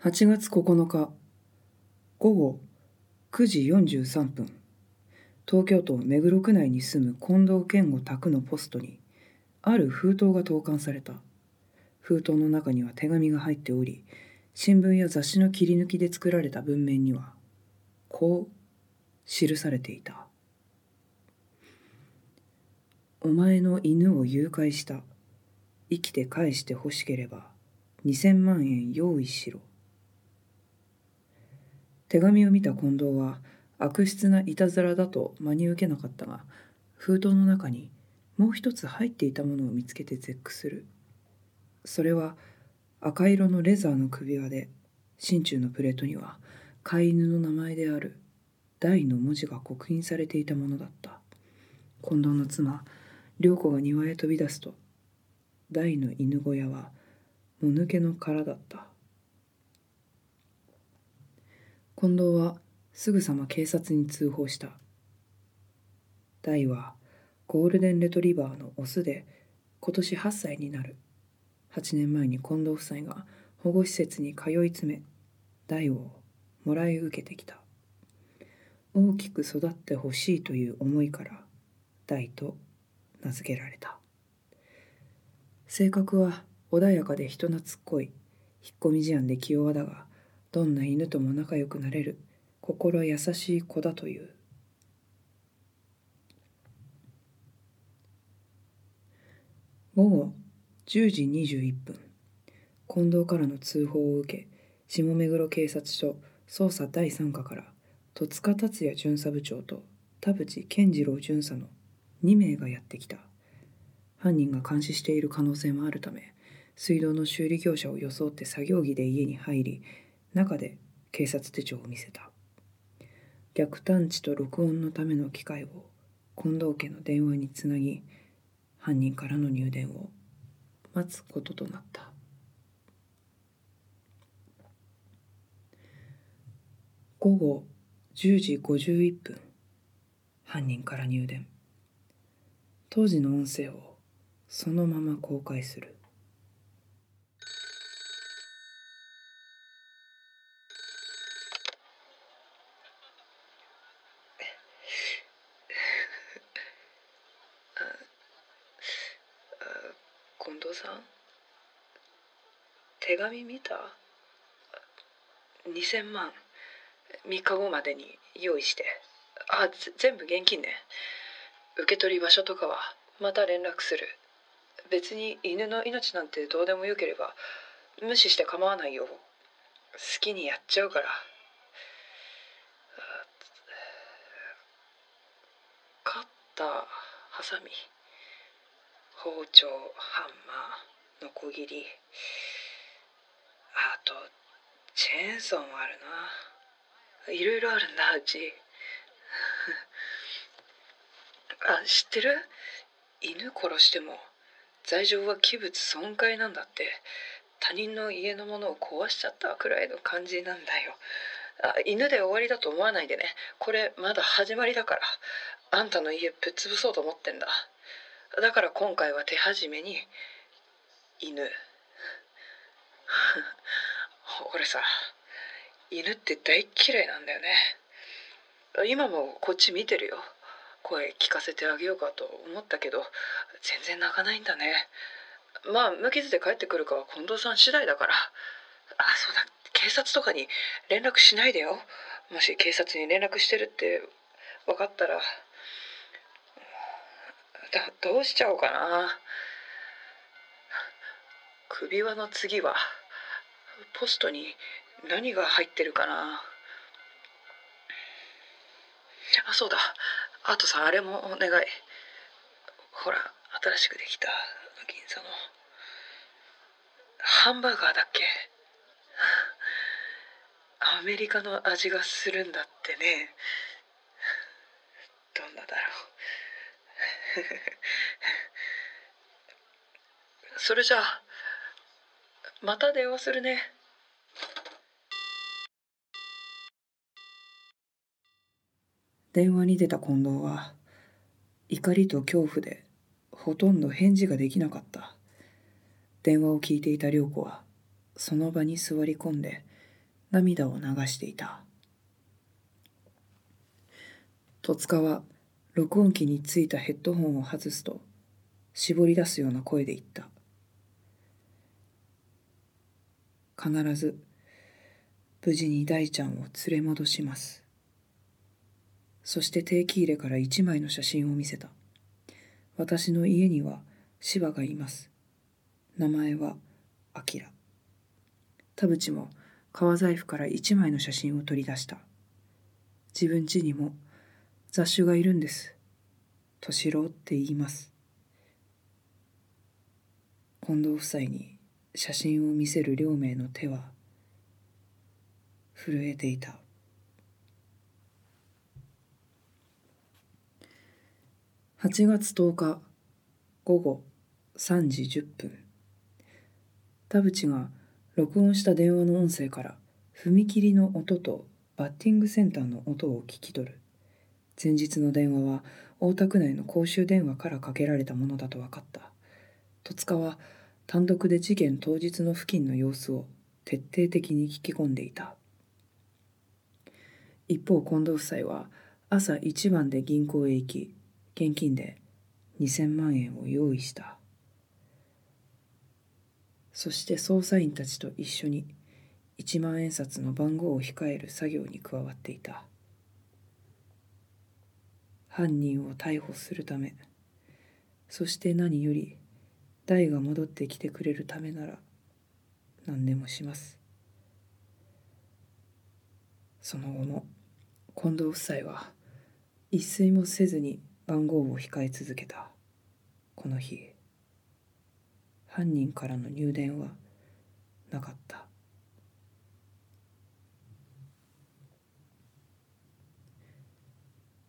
8月9日午後9時43分東京都目黒区内に住む近藤健吾宅のポストにある封筒が投函された。封筒の中には手紙が入っており新聞や雑誌の切り抜きで作られた文面にはこう記されていた「お前の犬を誘拐した。生きて返して欲しければ2000万円用意しろ」手紙を見た近藤は悪質ないたずらだと真に受けなかったが封筒の中にもう一つ入っていたものを見つけて絶句する。それは赤色のレザーの首輪で心中のプレートには飼い犬の名前である大の文字が刻印されていたものだった。近藤の妻涼子が庭へ飛び出すと大の犬小屋はもぬけの殻だった。近藤はすぐさま警察に通報した。大はゴールデンレトリバーのオスで今年8歳になる。8年前に近藤夫妻が保護施設に通い詰め大をもらい受けてきた。大きく育ってほしいという思いから大と名付けられた。性格は穏やかで人懐っこい。引っ込み思案で器用だがどんな犬とも仲良くなれる。心優しい子だという。午後10時21分。近藤からの通報を受け下目黒警察署捜査第3課から戸塚達也巡査部長と田淵健次郎巡査の2名がやってきた。犯人が監視している可能性もあるため水道の修理業者を装って作業着で家に入り中で警察手帳を見せた。逆探知と録音のための機械を近藤家の電話につなぎ犯人からの入電を待つこととなった。午後10時51分犯人から入電。当時の音声をそのまま公開する近藤さん手紙見た？2000万。3日後までに用意して。あ全部現金ね。受け取り場所とかはまた連絡する。別に犬の命なんてどうでもよければ無視して構わないよ。好きにやっちゃうから。カッターハサミ。包丁ハンマーノコギリ。あとチェーンソーもあるな。いろいろあるんだうち。あ知ってる？犬殺しても罪状は器物損壊なんだって。他人の家のものを壊しちゃったくらいの感じなんだよ。あ犬で終わりだと思わないでね。これまだ始まりだから。あんたの家ぶっ潰そうと思ってんだ。だから今回は手始めに犬。俺さ犬って大嫌いなんだよね。今もこっち見てるよ。声聞かせてあげようかと思ったけど全然泣かないんだね。まあ無傷で帰ってくるかは近藤さん次第だから。あそうだ。警察とかに連絡しないでよ。もし警察に連絡してるって分かったらどうしちゃおうかな。首輪の次はポストに何が入ってるかな。あそうだ。あとさあれもお願い。ほら新しくできた。銀座の。ハンバーガーだっけ。アメリカの味がするんだってね。どんなだろう。それじゃあまた電話するね。電話に出た近藤は怒りと恐怖でほとんど返事ができなかった。電話を聞いていた涼子はその場に座り込んで涙を流していた。戸塚は録音機についたヘッドホンを外すと絞り出すような声で言った。必ず無事に大ちゃんを連れ戻します。そして定期入れから一枚の写真を見せた。私の家には芝がいます。名前はあきら田淵も革財布から一枚の写真を取り出した。自分家にも雑種がいるんです。敏郎って言います。近藤夫妻に写真を見せる両名の手は震えていた。8月10日午後3時10分。田淵が録音した電話の音声から踏切の音とバッティングセンターの音を聞き取る。前日の電話は大田区内の公衆電話からかけられたものだと分かった。戸塚は単独で事件当日の付近の様子を徹底的に聞き込んでいた。一方近藤夫妻は朝一番で銀行へ行き現金で2,000万円を用意した。そして捜査員たちと一緒に一万円札の番号を控える作業に加わっていた。犯人を逮捕するためそして何より大が戻ってきてくれるためなら何でもします。その後も近藤夫妻は一睡もせずに番号を控え続けた。この日犯人からの入電はなかった。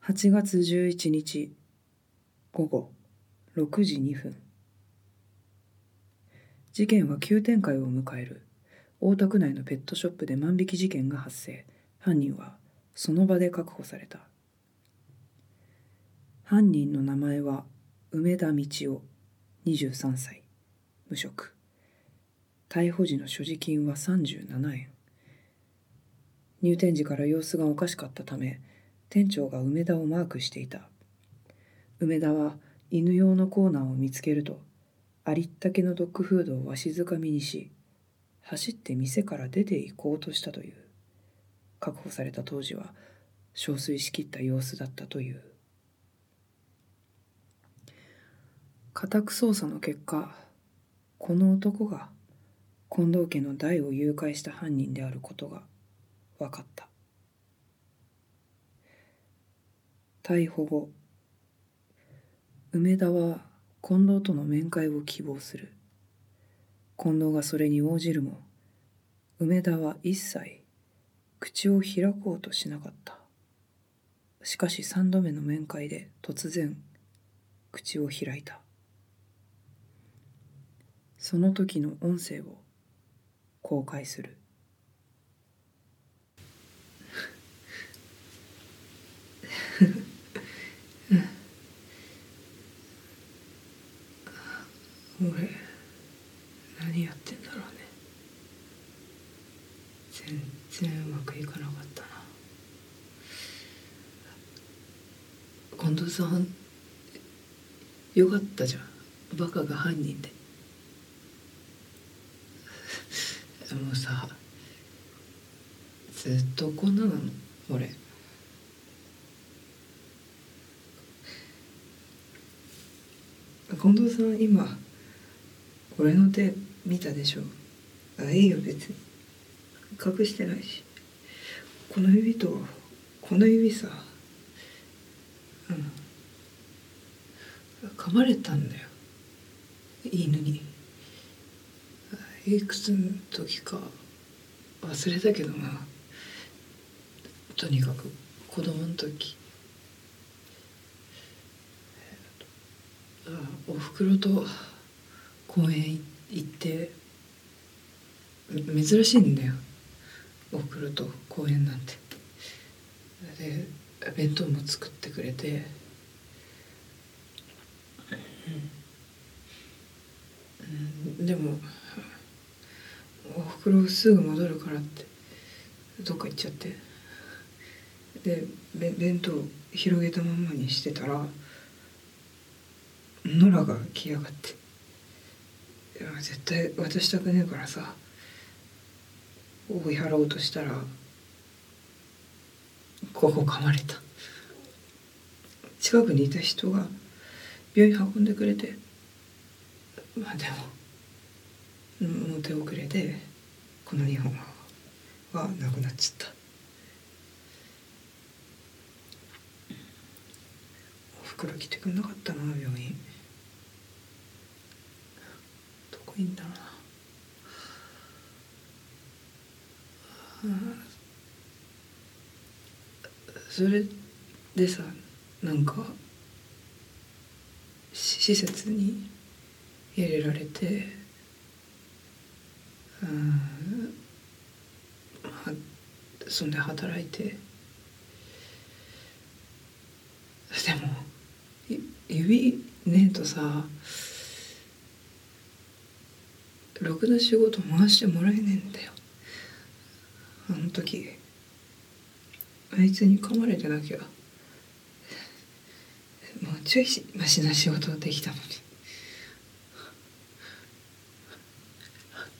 8月11日午後6時2分。事件は急展開を迎える。大田区内のペットショップで万引き事件が発生。犯人はその場で確保された。犯人の名前は梅田道夫。23歳。無職。逮捕時の所持金は37円。入店時から様子がおかしかったため店長が梅田をマークしていた。梅田は犬用のコーナーを見つけるとありったけのドッグフードをわしづかみにし走って店から出て行こうとしたという。確保された当時は憔悴しきった様子だったという。家宅捜査の結果この男が近藤家の代を誘拐した犯人であることが分かった。逮捕後梅田は近藤との面会を希望する。近藤がそれに応じるも梅田は一切口を開こうとしなかった。しかし三度目の面会で突然口を開いた。その時の音声を公開する。俺何やってんだろうね。全然うまくいかなかったな。近藤さんよかったじゃん。バカが犯人で。もうさずっとこんななの俺。近藤さん今俺の手見たでしょ？あいいよ別に。隠してないし。この指とこの指さ。うん。噛まれたんだよ。犬に。いくつの時か。忘れたけどな。とにかく。子供の時。あおふくろと公園行って珍しいんだよ。おふくろと公園なんて。で弁当も作ってくれて。うん、でもおふくろすぐ戻るからってどっか行っちゃって。で弁当広げたままにしてたらノラが来やがって。絶対渡したくねえからさ追い払おうとしたらここ噛まれた。近くにいた人が病院運んでくれてまあでももう手遅れでこの2本はなくなっちゃった。おふくろ来てくんなかったな病院。どこいんだろうな。それでさなんか施設に入れられてうんまあそんで働いて。でも指ねえとさろくな仕事回してもらえねえんだよ。あの時あいつに噛まれてなきゃもうちょいマシな仕事できたのに。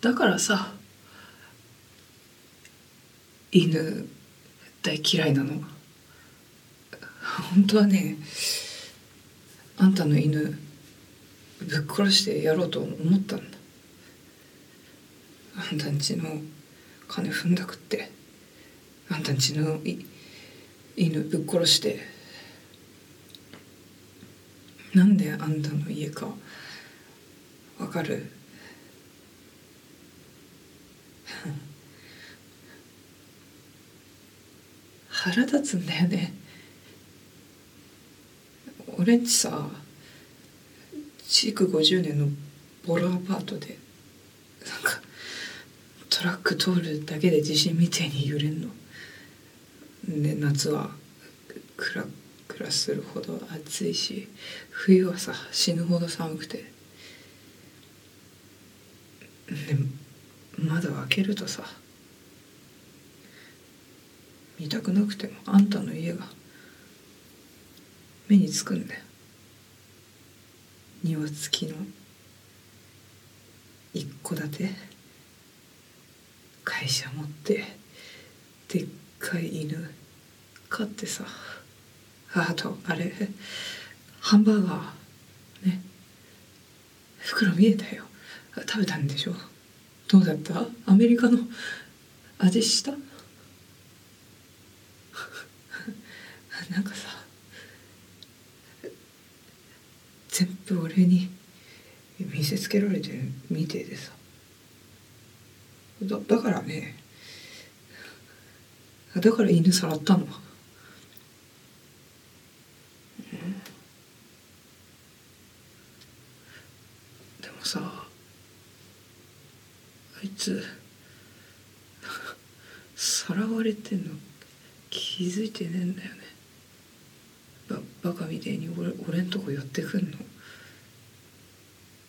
だからさ犬大嫌いなの。本当はねあんたの犬ぶっ殺してやろうと思ったんだ。あんたんちの金踏んだくってあんたんちの犬ぶっ殺してなんであんたの家かわかる？腹立つんだよね。俺んちさ築50年のボロアパートでトラック通るだけで地震みたいに揺れんの。で夏はクラクラするほど暑いし冬はさ死ぬほど寒くて。で窓開けるとさ見たくなくてもあんたの家が目につくんだよ。庭付きの一戸建て。会社持ってでっかい犬飼ってさ。あとあれハンバーガーね。袋見えたよ。食べたんでしょ。どうだった？アメリカの味した？なんかさ全部俺に見せつけられてるみてえでさ。だだからね。だから犬さらったの、うん、でもさあいつさらわれてんの気づいてねえんだよね。ばバカみてえに俺俺んとこ寄ってくんの。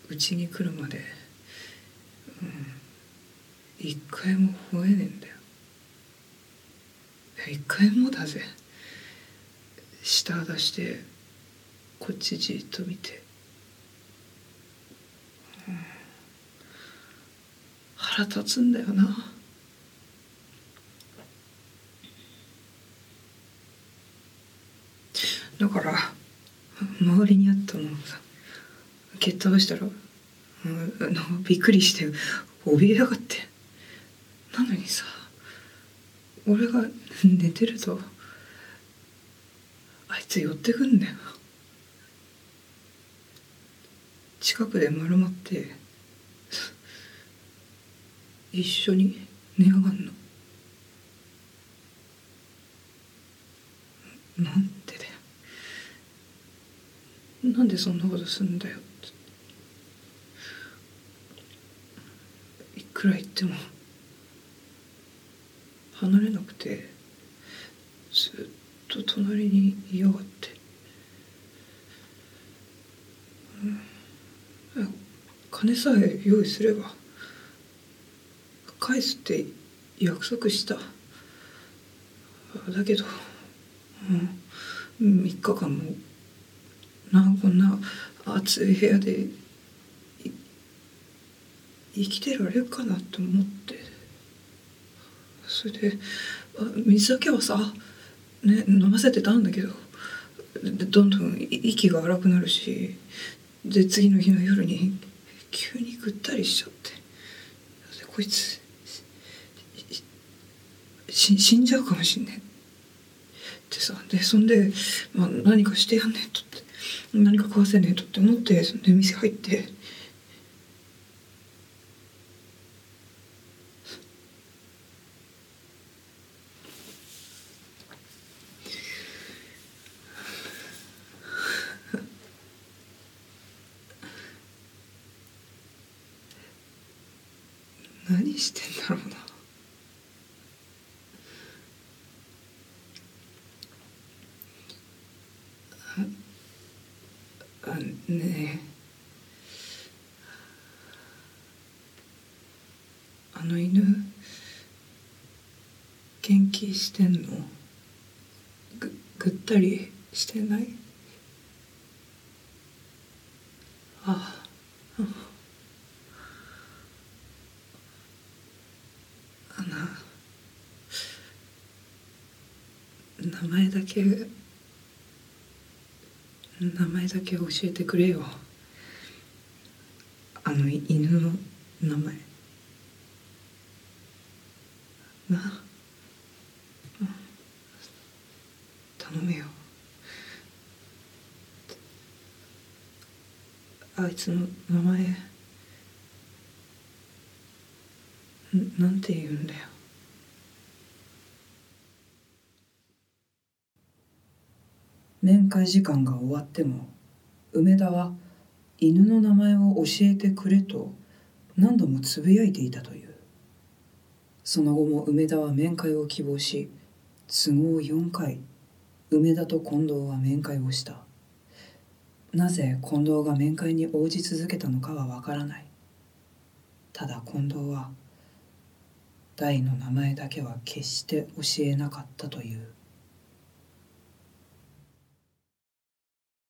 うちに来るまで。うん。一回も吠えねえんだよ。一回もだぜ。舌出してこっちじっと見て、うん、腹立つんだよな。だから周りにあったのさ蹴っ倒したら、びっくりして怯えやがって。なのにさ俺が寝てるとあいつ寄ってくんだよ。近くで丸まって一緒に寝やがんの。なんでだよ。なんでそんなことすんだよいくら言っても。離れなくてずっと隣にいやがって、うん、金さえ用意すれば返すって約束した。だけど、うん、3日間もなこんな暑い部屋で生きてられるかなって思って。それで水だけはさ、ね、飲ませてたんだけどどんどん息が荒くなるしで次の日の夜に急にぐったりしちゃってこいつ死んじゃうかもしんねえってさでそんで、まあ、何かしてやんねえとって何か食わせねえとって思ってそんで店入って。何してんだろうな。あねえ。あの犬元気してんの？ぐぐったりしてないあああの名前だけ名前だけ教えてくれよ。あの犬の名前。な？頼むよ。あいつの名前なんて言うんだよ。面会時間が終わっても梅田は犬の名前を教えてくれと何度もつぶやいていたという。その後も梅田は面会を希望し都合4回梅田と近藤は面会をした。なぜ近藤が面会に応じ続けたのかはわからない。ただ近藤は大の名前だけは決して教えなかったという。